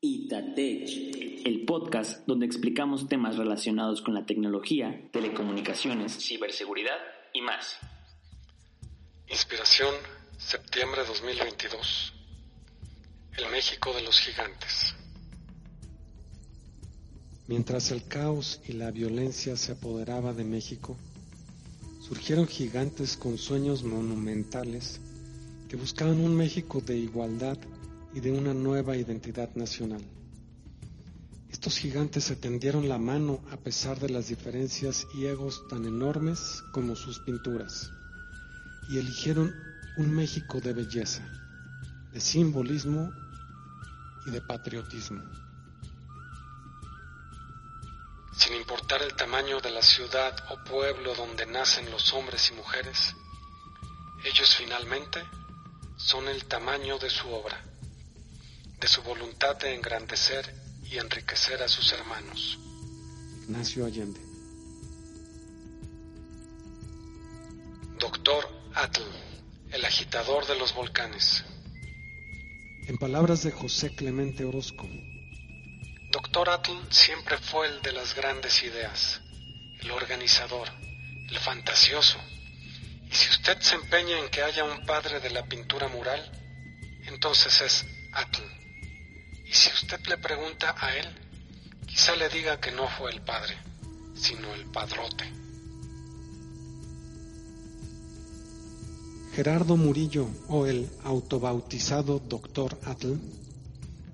Itatech, el podcast donde explicamos temas relacionados con la tecnología, telecomunicaciones, ciberseguridad y más. Inspiración, septiembre 2022. El México de los gigantes. Mientras el caos y la violencia se apoderaba de México, surgieron gigantes con sueños monumentales que buscaban un México de igualdad y de una nueva identidad nacional. Estos gigantes se tendieron la mano a pesar de las diferencias y egos tan enormes como sus pinturas, y eligieron un México de belleza, de simbolismo y de patriotismo. Sin importar el tamaño de la ciudad o pueblo donde nacen los hombres y mujeres, ellos finalmente son el tamaño de su obra de su voluntad de engrandecer y enriquecer a sus hermanos. Ignacio Allende. Doctor Atl, el agitador de los volcanes. En palabras de José Clemente Orozco, Doctor Atl siempre fue el de las grandes ideas, el organizador, el fantasioso. Y si usted se empeña en que haya un padre de la pintura mural, entonces es Atl. Y si usted le pregunta a él, quizá le diga que no fue el padre, sino el padrote. Gerardo Murillo, o el autobautizado Doctor Atl,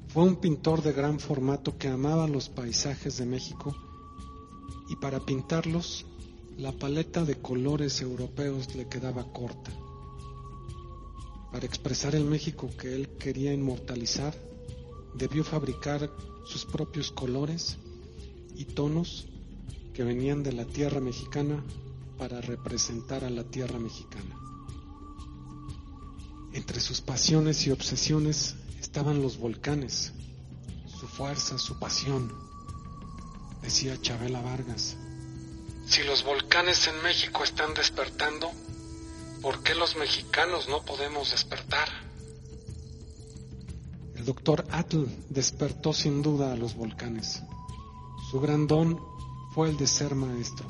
fue un pintor de gran formato que amaba los paisajes de México y para pintarlos la paleta de colores europeos le quedaba corta. Para expresar el México que él quería inmortalizar, debió fabricar sus propios colores y tonos que venían de la tierra mexicana para representar a la tierra mexicana. Entre sus pasiones y obsesiones estaban los volcanes, su fuerza, su pasión, decía Chabela Vargas. Si los volcanes en México están despertando, ¿por qué los mexicanos no podemos despertar? El doctor Atl despertó sin duda a los volcanes. Su gran don fue el de ser maestro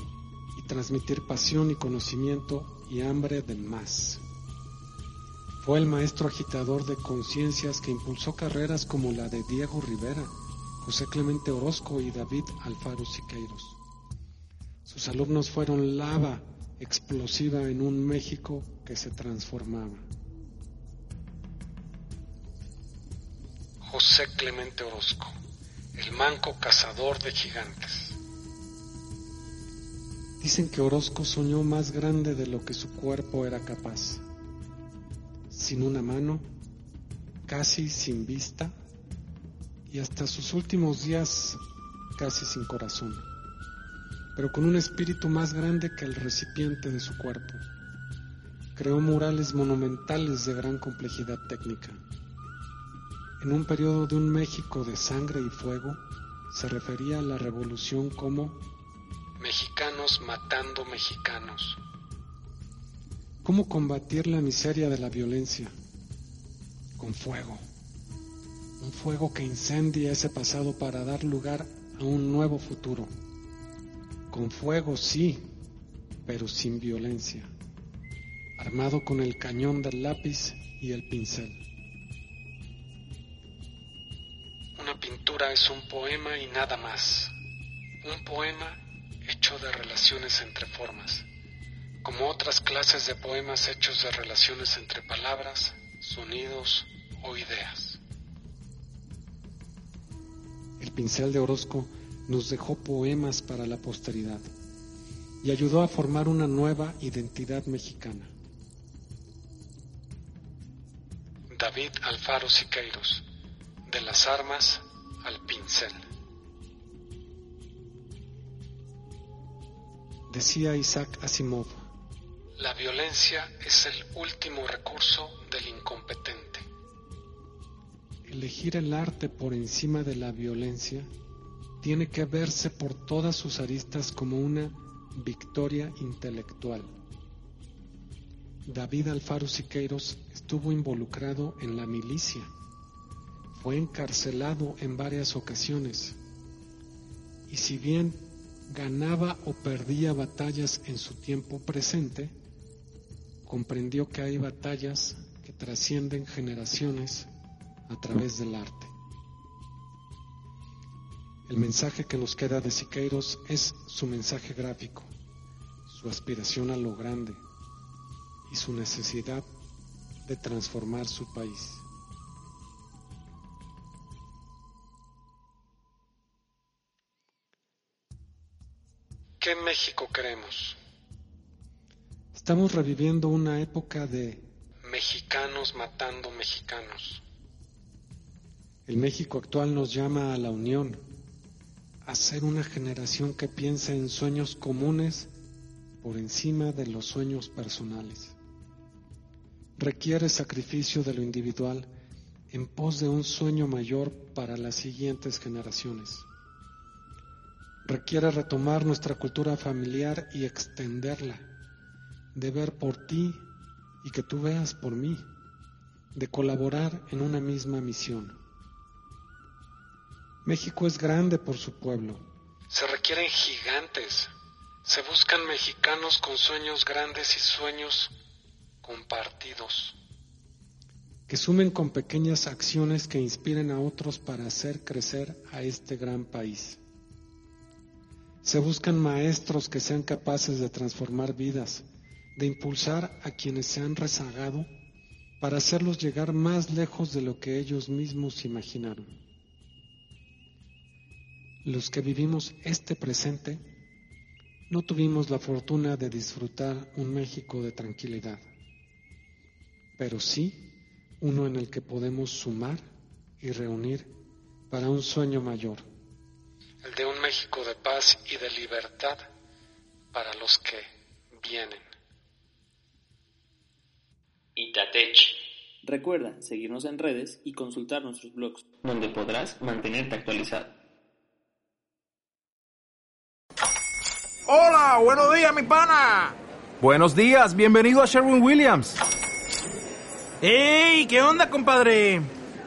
y transmitir pasión y conocimiento y hambre de más. Fue el maestro agitador de conciencias que impulsó carreras como la de Diego Rivera, José Clemente Orozco y David Alfaro Siqueiros. Sus alumnos fueron lava explosiva en un México que se transformaba. José Clemente Orozco, el manco cazador de gigantes. Dicen que Orozco soñó más grande de lo que su cuerpo era capaz, sin una mano, casi sin vista y hasta sus últimos días casi sin corazón, pero con un espíritu más grande que el recipiente de su cuerpo. Creó murales monumentales de gran complejidad técnica en un periodo de un México de sangre y fuego, se refería a la revolución como mexicanos matando mexicanos. ¿Cómo combatir la miseria de la violencia? Con fuego. Un fuego que incendie ese pasado para dar lugar a un nuevo futuro. Con fuego sí, pero sin violencia. Armado con el cañón del lápiz y el pincel. Es un poema y nada más. Un poema hecho de relaciones entre formas, como otras clases de poemas hechos de relaciones entre palabras, sonidos o ideas. El pincel de Orozco nos dejó poemas para la posteridad y ayudó a formar una nueva identidad mexicana. David Alfaro Siqueiros, de las armas al pincel. Decía Isaac Asimov, la violencia es el último recurso del incompetente. Elegir el arte por encima de la violencia tiene que verse por todas sus aristas como una victoria intelectual. David Alfaro Siqueiros estuvo involucrado en la milicia. Fue encarcelado en varias ocasiones. Y si bien ganaba o perdía batallas en su tiempo presente, comprendió que hay batallas que trascienden generaciones a través del arte. El mensaje que nos queda de Siqueiros es su mensaje gráfico, su aspiración a lo grande y su necesidad de transformar su país. ¿Qué México queremos? Estamos reviviendo una época de mexicanos matando mexicanos. El México actual nos llama a la unión, a ser una generación que piense en sueños comunes por encima de los sueños personales. Requiere sacrificio de lo individual en pos de un sueño mayor para las siguientes generaciones. Requiere retomar nuestra cultura familiar y extenderla, de ver por ti y que tú veas por mí, de colaborar en una misma misión. México es grande por su pueblo. Se requieren gigantes. Se buscan mexicanos con sueños grandes y sueños compartidos. Que sumen con pequeñas acciones que inspiren a otros para hacer crecer a este gran país. Se buscan maestros que sean capaces de transformar vidas, de impulsar a quienes se han rezagado para hacerlos llegar más lejos de lo que ellos mismos imaginaron. Los que vivimos este presente no tuvimos la fortuna de disfrutar un México de tranquilidad, pero sí uno en el que podemos sumar y reunir para un sueño mayor, el de un México de paz y de libertad para los que vienen. Itatech. Recuerda seguirnos en redes y consultar nuestros blogs, donde podrás mantenerte actualizado. Hola, buenos días, mi pana. Buenos días, bienvenido a Sherwin Williams. ¡Ey! ¿Qué onda, compadre?